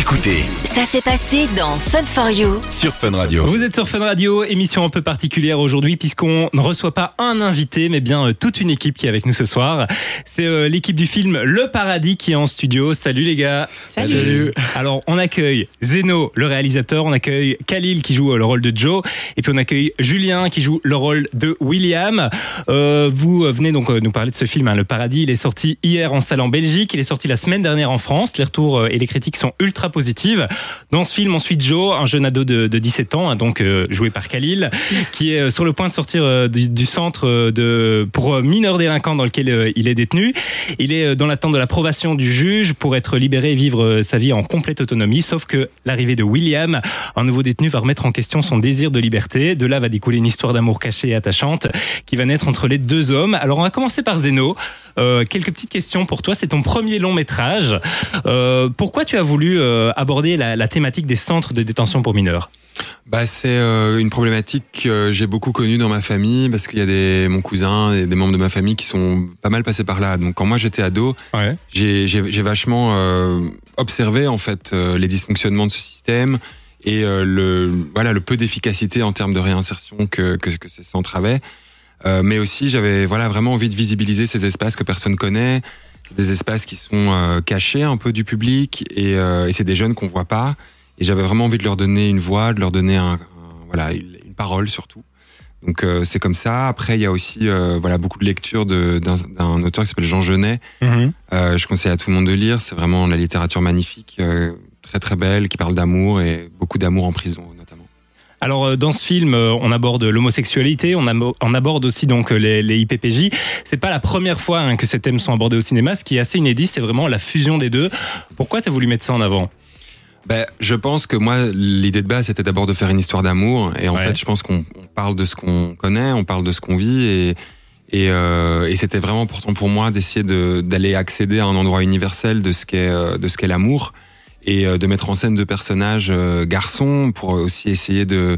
Écoutez Ça s'est passé dans Fun for You. sur Fun Radio. Vous êtes sur Fun Radio, émission un peu particulière aujourd'hui puisqu'on ne reçoit pas un invité mais bien euh, toute une équipe qui est avec nous ce soir. C'est euh, l'équipe du film Le Paradis qui est en studio. Salut les gars. Salut. Alors on accueille Zeno, le réalisateur, on accueille Khalil qui joue euh, le rôle de Joe et puis on accueille Julien qui joue le rôle de William. Euh, vous venez donc nous parler de ce film hein, Le Paradis. Il est sorti hier en salle en Belgique, il est sorti la semaine dernière en France. Les retours et les critiques sont ultra positives. Dans ce film, on suit Joe, un jeune ado de, de 17 ans, hein, donc euh, joué par Khalil, qui est euh, sur le point de sortir euh, du, centre de pour mineurs délinquants dans lequel il est détenu. Il est dans l'attente de l'approbation du juge pour être libéré et vivre sa vie en complète autonomie. Sauf que l'arrivée de William, un nouveau détenu, va remettre en question son désir de liberté. De là va découler une histoire d'amour cachée et attachante qui va naître entre les deux hommes. Alors on va commencer par Zeno. Quelques petites questions pour toi. C'est ton premier long métrage. Pourquoi tu as voulu aborder la, la thématique des centres de détention pour mineurs Bah, c'est euh, une problématique que j'ai beaucoup connue dans ma famille parce qu'il y a des mon cousin et des membres de ma famille qui sont pas mal passés par là. Donc quand moi j'étais ado, Ouais. j'ai vachement euh, observé en fait euh, les dysfonctionnements de ce système et euh, le voilà le peu d'efficacité en termes de réinsertion que que, que ces centres avaient. Euh, mais aussi j'avais voilà vraiment envie de visibiliser ces espaces que personne connaît, des espaces qui sont euh, cachés un peu du public et, euh, et c'est des jeunes qu'on voit pas. Et j'avais vraiment envie de leur donner une voix, de leur donner un, un- voilà une, une parole surtout. Donc euh, c'est comme ça. Après il y a aussi euh, voilà beaucoup de lectures d'un auteur qui s'appelle Jean Genet. Euh, je conseille à tout le monde de lire. C'est vraiment la littérature magnifique, euh, très très belle, qui parle d'amour et beaucoup d'amour en prison. Alors euh, dans ce film, euh, on aborde l'homosexualité, on, aborde aussi donc euh, les, les IPPJ. C'est pas la première fois hein, que ces thèmes sont abordés au cinéma. Ce qui est assez inédit, c'est vraiment la fusion des deux. Pourquoi tu as voulu mettre ça en avant? Ben, je pense que moi, l'idée de base, c'était d'abord de faire une histoire d'amour. Et en Ouais. fait, je pense qu'on on parle de ce qu'on connaît, on parle de ce qu'on vit. Et, et, euh, et c'était vraiment important pour moi d'essayer de- d'aller accéder à un endroit universel de ce qu'est de ce qu'est l'amour et euh, de mettre en scène deux personnages euh, garçons pour aussi essayer de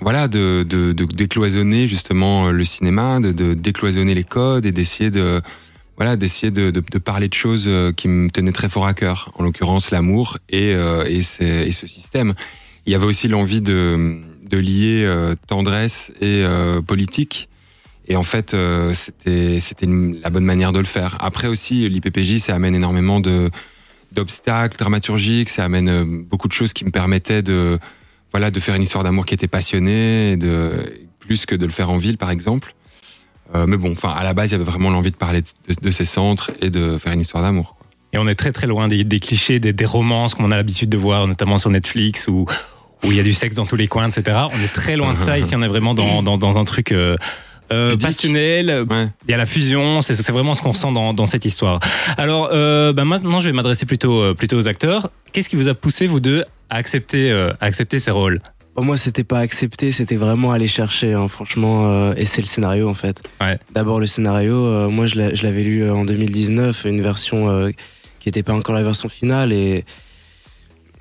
voilà de, de, de décloisonner justement euh, le cinéma, de, de décloisonner les codes et d'essayer de voilà d'essayer de, de, parler de choses euh, qui me tenaient très fort à cœur, en l'occurrence l'amour et, euh, et, et ce système. Il y avait aussi l'envie de, de lier euh, tendresse et euh, politique. Et en fait, euh, c'était c'était la bonne manière de le faire. Après aussi, l'IPPJ, ça amène énormément de d'obstacles dramaturgiques, ça amène euh, beaucoup de choses qui me permettaient de voilà de faire une histoire d'amour qui était passionnée, et de plus que de le faire en ville, par exemple. Euh, mais bon, enfin, à la base, il y avait vraiment l'envie de parler de, de ces centres et de faire une histoire d'amour. Et on est très très loin des, des clichés, des, des romances comme on a l'habitude de voir, notamment sur Netflix où où il y a du sexe dans tous les coins, etc. On est très loin de ça. Ici, on est vraiment dans dans, dans un truc. Euh, euh, passionnel, Ouais. il y a la fusion, c'est vraiment ce qu'on ressent dans, dans cette histoire. Alors, euh, bah maintenant, je vais m'adresser plutôt euh, plutôt aux acteurs. Qu'est-ce qui vous a poussé vous deux à accepter euh, à accepter ces rôles? Bon, moi, c'était pas accepter, c'était vraiment aller chercher, hein, franchement. euh, et c'est le scénario, en fait. Ouais. D'abord, le scénario, euh, moi, je l'a- je l'avais lu euh, en 2019, une version euh, qui n'était pas encore la version finale. Et,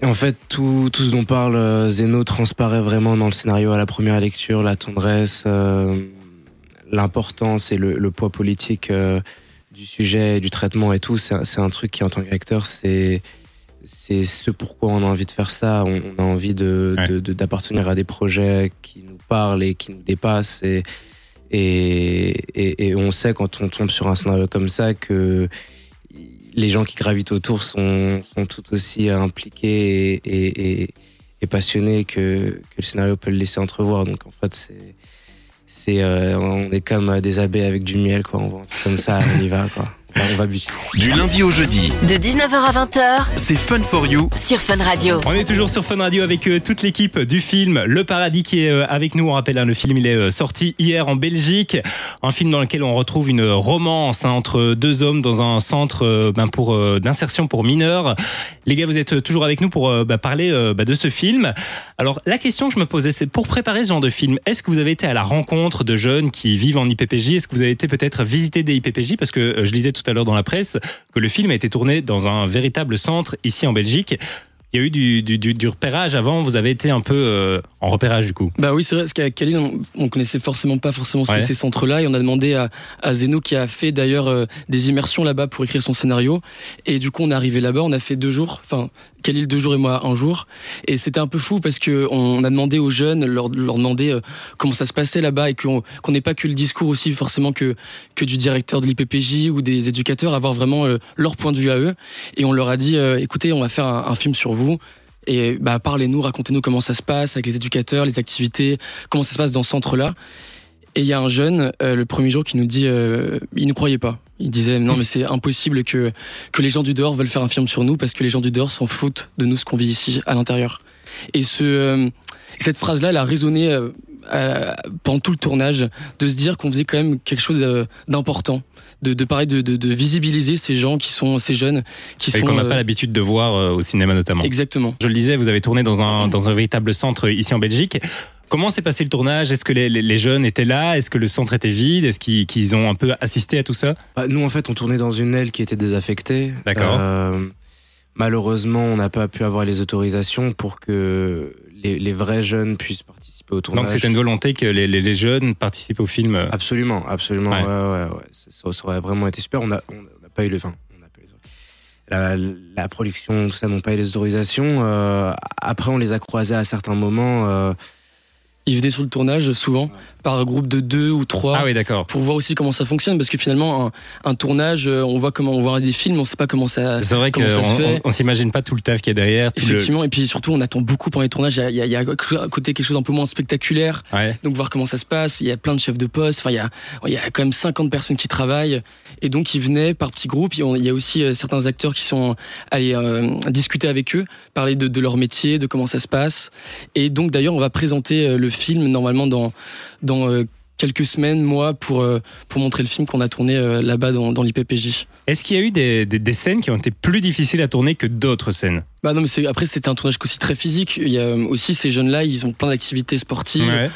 et en fait, tout, tout ce dont parle euh, Zeno transparaît vraiment dans le scénario à la première lecture, la tendresse, euh, l'importance et le, le poids politique euh, du sujet, du traitement et tout. C'est un- truc qui, en tant qu'acteur, c'est c'est ce pourquoi on a envie de faire ça. On, on a envie de Ouais. de- de- d'appartenir à des projets qui nous parlent et qui nous dépassent. Et, et, et, et on sait quand on tombe sur un scénario comme ça que les gens qui gravitent autour sont, sont tout aussi impliqués et passionnés que, que le scénario peut le laisser entrevoir. Donc en fait, c'est. C'est, euh, on est comme des abeilles avec du miel, quoi. On comme ça, on y va, quoi. On va, on. Du lundi au jeudi, De 19h à 20h c'est Fun for You sur Fun Radio. On est toujours sur Fun Radio avec euh, toute l'équipe du film Le Paradis qui est euh, avec nous. On rappelle, hein, le film il est euh, sorti hier en Belgique. Un film dans lequel on retrouve une romance hein, entre deux hommes dans un centre euh, ben, pour euh, d'insertion pour mineurs. Les gars, vous êtes toujours avec nous pour euh, bah, parler euh, bah, de ce film. Alors la question que je me posais, c'est pour préparer ce genre de film, est-ce que vous avez été à la rencontre de jeunes qui vivent en IPPJ Est-ce que vous avez été peut-être visiter des IPPJ Parce que euh, je lisais tout à l'heure dans la presse que le film a été tourné dans un véritable centre ici en Belgique. il y a eu du, du, du, du repérage avant. Vous avez été un peu euh, en repérage du coup. Bah oui, c'est vrai, parce qu'à on, on connaissait forcément pas forcément ces centres-là, et on a demandé à, à Zeno, qui a fait d'ailleurs euh, des immersions là-bas pour écrire son scénario, et du coup on est arrivé là-bas, on a fait deux jours, enfin Khalil deux jours et moi un jour, et c'était un peu fou parce que on a demandé aux jeunes, leur, leur demander euh, comment ça se passait là-bas, et qu'on qu'on n'ait pas que le discours aussi forcément que que du directeur de l'IPPJ ou des éducateurs, avoir vraiment euh, leur point de vue à eux, et on leur a dit, euh, écoutez, on va faire un, un film sur vous. Et bah, parlez-nous, racontez-nous comment ça se passe avec les éducateurs, les activités, comment ça se passe dans ce centre-là. Et il y a un jeune, le premier jour, qui nous dit, euh, il ne croyait pas. Il disait, non, mais c'est impossible que, que les gens du dehors veulent faire un film sur nous parce que les gens du dehors s'en foutent de nous, ce qu'on vit ici, à l'intérieur. Et ce, euh, cette phrase-là, elle a résonné euh, euh, pendant tout le tournage, de se dire qu'on faisait quand même quelque chose d'important. De, de parler de, de, de visibiliser ces gens qui sont ces jeunes qui Et sont qu'on n'a pas l'habitude de voir au cinéma notamment. exactement Je le disais, vous avez tourné dans un, dans un véritable centre ici en Belgique. Comment s'est passé le tournage? Est-ce que les, les- les jeunes étaient là? Est-ce que le centre était vide? Est-ce qu'ils ont un peu assisté à tout ça? Bah, nous, en fait, on tournait dans une aile qui était désaffectée. D'accord. Euh, malheureusement, on n'a pas pu avoir les autorisations pour que les, les vrais jeunes puissent participer au tournage. Donc c'était une volonté que les, les- les jeunes participent au film. euh, Absolument, absolument. Ouais. Ouais, ouais. Ça, aurait vraiment été super. On n'a pas eu le. Enfin, on n'a pas eu le- la, la production, tout ça n'ont pas eu les autorisations. Euh, après, on les a croisés à certains moments. euh, ils venaient sur le tournage souvent par groupe de deux ou trois Ah oui, d'accord. pour voir aussi comment ça fonctionne parce que finalement un, un tournage euh, on voit comment on voit des films on sait pas comment ça C'est vrai qu'on on, on s'imagine pas tout le taf qu'il y a derrière. Tout le... effectivement et puis surtout on attend beaucoup pendant les tournages. Il y a, il y a- il y a à côté quelque chose d'un peu moins spectaculaire. Ouais. donc voir comment ça se passe. Il y a plein de chefs de poste. Enfin il y a il y a quand même 50 personnes qui travaillent. Et donc ils venaient par petits groupes. Il y a aussi euh, certains acteurs qui sont allés euh, discuter avec eux parler de, de leur métier de comment ça se passe. Et donc d'ailleurs on va présenter le film normalement dans dans euh, quelques semaines mois pour euh, pour montrer le film qu'on a tourné euh, là-bas dans, dans l'IPPJ Est-ce qu'il y a eu des, des, des scènes qui ont été plus difficiles à tourner que d'autres scènes? Bah non mais après c'était un tournage aussi très physique. Il y a aussi ces jeunes là ils ont plein d'activités sportives. Ouais.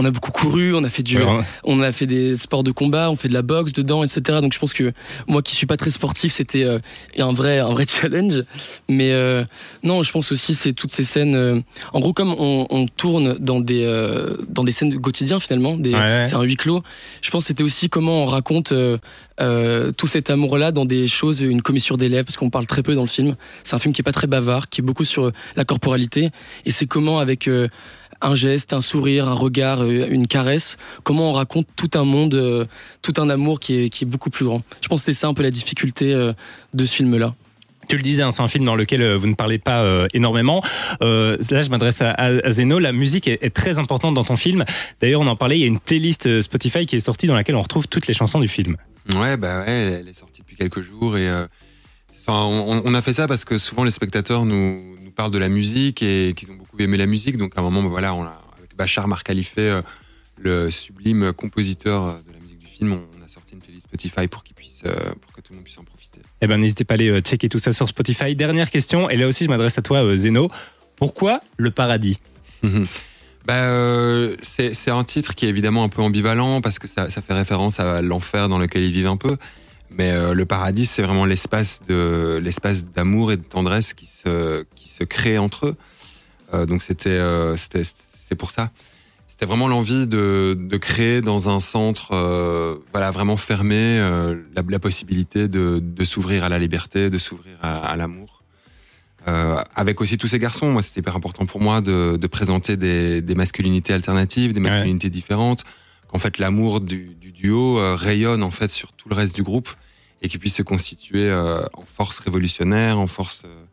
On a beaucoup couru on a fait du Ouais, on a fait des sports de combat, on fait de la boxe dedans, etc. Donc je pense que moi qui suis pas très sportif, c'était euh, un vrai un vrai challenge. Mais euh, non, je pense aussi c'est toutes ces scènes. euh, en gros, comme on, on tourne dans des euh, dans des scènes quotidiennes finalement, des, Ouais, ouais. c'est un huis clos. Je pense que c'était aussi comment on raconte. euh, euh, tout cet amour-là dans des choses, une commissure d'élèves, parce qu'on parle très peu dans le film. C'est un film qui est pas très bavard, qui est beaucoup sur la corporalité, et c'est comment avec euh, un geste, un sourire, un regard, euh, une caresse, comment on raconte tout un monde, euh, tout un amour qui est, qui est beaucoup plus grand. Je pense que c'est ça un peu la difficulté euh, de ce film-là. Tu le disais, hein, c'est un film dans lequel vous ne parlez pas euh, énormément. Euh, là, je m'adresse à, Zeno. La musique est, est très importante dans ton film. D'ailleurs, on en parlait. Il y a une playlist Spotify qui est sortie dans laquelle on retrouve toutes les chansons du film. Ouais, bah ouais, elle est sortie depuis quelques jours et euh, enfin, on, on a fait ça parce que souvent les spectateurs nous, nous parlent de la musique et qu'ils ont beaucoup aimé la musique. Donc à un moment, voilà, on a, avec Bachar Marcalifé, euh, le sublime compositeur euh, de la musique du film, on, a sorti une playlist Spotify pour qu'il puisse, euh, pour que tout le monde puisse en profiter. Eh ben, n'hésitez pas à aller checker tout ça sur Spotify. Dernière question, et là aussi, je m'adresse à toi, Zeno. Pourquoi le paradis? Bah, euh, c'est c'est un titre qui est évidemment un peu ambivalent parce que ça, ça fait référence à l'enfer dans lequel ils vivent un peu. Mais euh, le paradis, c'est vraiment l'espace de l'espace d'amour et de tendresse qui se qui se crée entre eux. Euh, donc c'était euh, c'était c'est pour ça. C'était vraiment l'envie de de créer dans un centre voilà vraiment fermé la, la possibilité de de s'ouvrir à la liberté, de s'ouvrir à, à l'amour. Avec aussi tous ces garçons, moi c'était hyper important pour moi de, de présenter des, des masculinités alternatives, des masculinités différentes, qu'en fait l'amour du, du duo euh, rayonne en fait sur tout le reste du groupe et qu'il puisse se constituer euh, en force révolutionnaire, en force euh,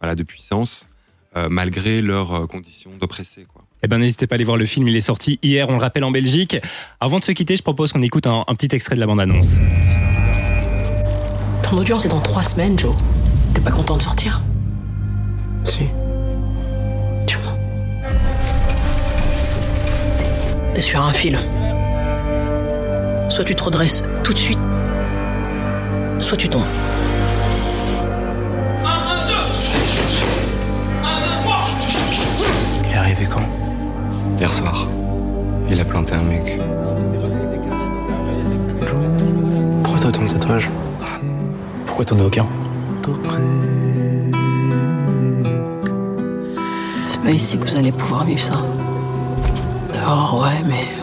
voilà de puissance, euh, malgré leurs euh, conditions d'oppressés quoi. Eh ben, n'hésitez pas à aller voir le film. Il est sorti hier, on le rappelle, en Belgique. Avant de se quitter, je propose qu'on écoute un, un petit extrait de la bande-annonce. Ton audience est dans trois semaines, Joe. T'es pas content de sortir? Si. Tu mens. T'es sur un fil. Soit tu te redresses tout de suite, soit tu tombes. Il est arrivé quand? Hier soir, il a planté un mec. Pourquoi toi ton tatouage Pourquoi t'en as aucun? C'est pas ici que vous allez pouvoir vivre ça. Dehors, ouais, mais.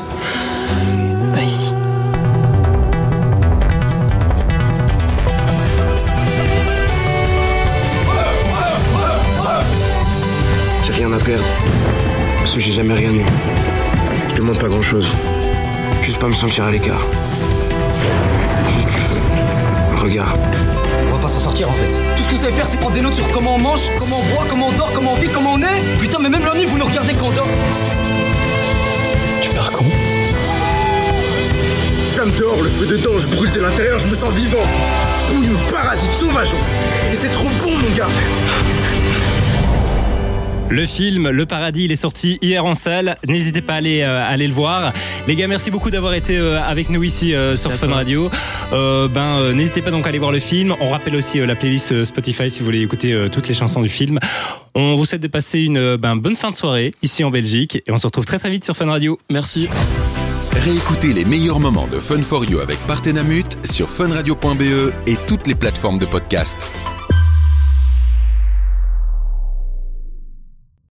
À perdre. Parce que j'ai jamais rien eu. Je demande pas grand chose. Juste pas me sentir à l'écart. Juste du feu. Un regard. On va pas s'en sortir en fait. Tout ce que vous savez faire, c'est prendre des notes sur comment on mange, comment on boit, comment on dort, comment on vit, comment on est. Putain, mais même la nuit, vous nous regardez quand on dort. Tu pars con Flamme dehors, le feu dedans, je brûle de l'intérieur, je me sens vivant. Bouillon, parasite, sauvageon. Et c'est trop bon, mon gars. Le film Le Paradis, il est sorti hier en salle. N'hésitez pas à aller, euh, aller le voir. Les gars, merci beaucoup d'avoir été euh, avec nous ici euh, sur Fun Radio. Euh, ben, euh, n'hésitez pas donc à aller voir le film. On rappelle aussi euh, la playlist Spotify si vous voulez écouter euh, toutes les chansons du film. On vous souhaite de passer une euh, ben, bonne fin de soirée ici en Belgique et on se retrouve très très vite sur Fun Radio. Merci. Réécoutez les meilleurs moments de Fun for You avec Partenamut sur funradio.be et toutes les plateformes de podcast.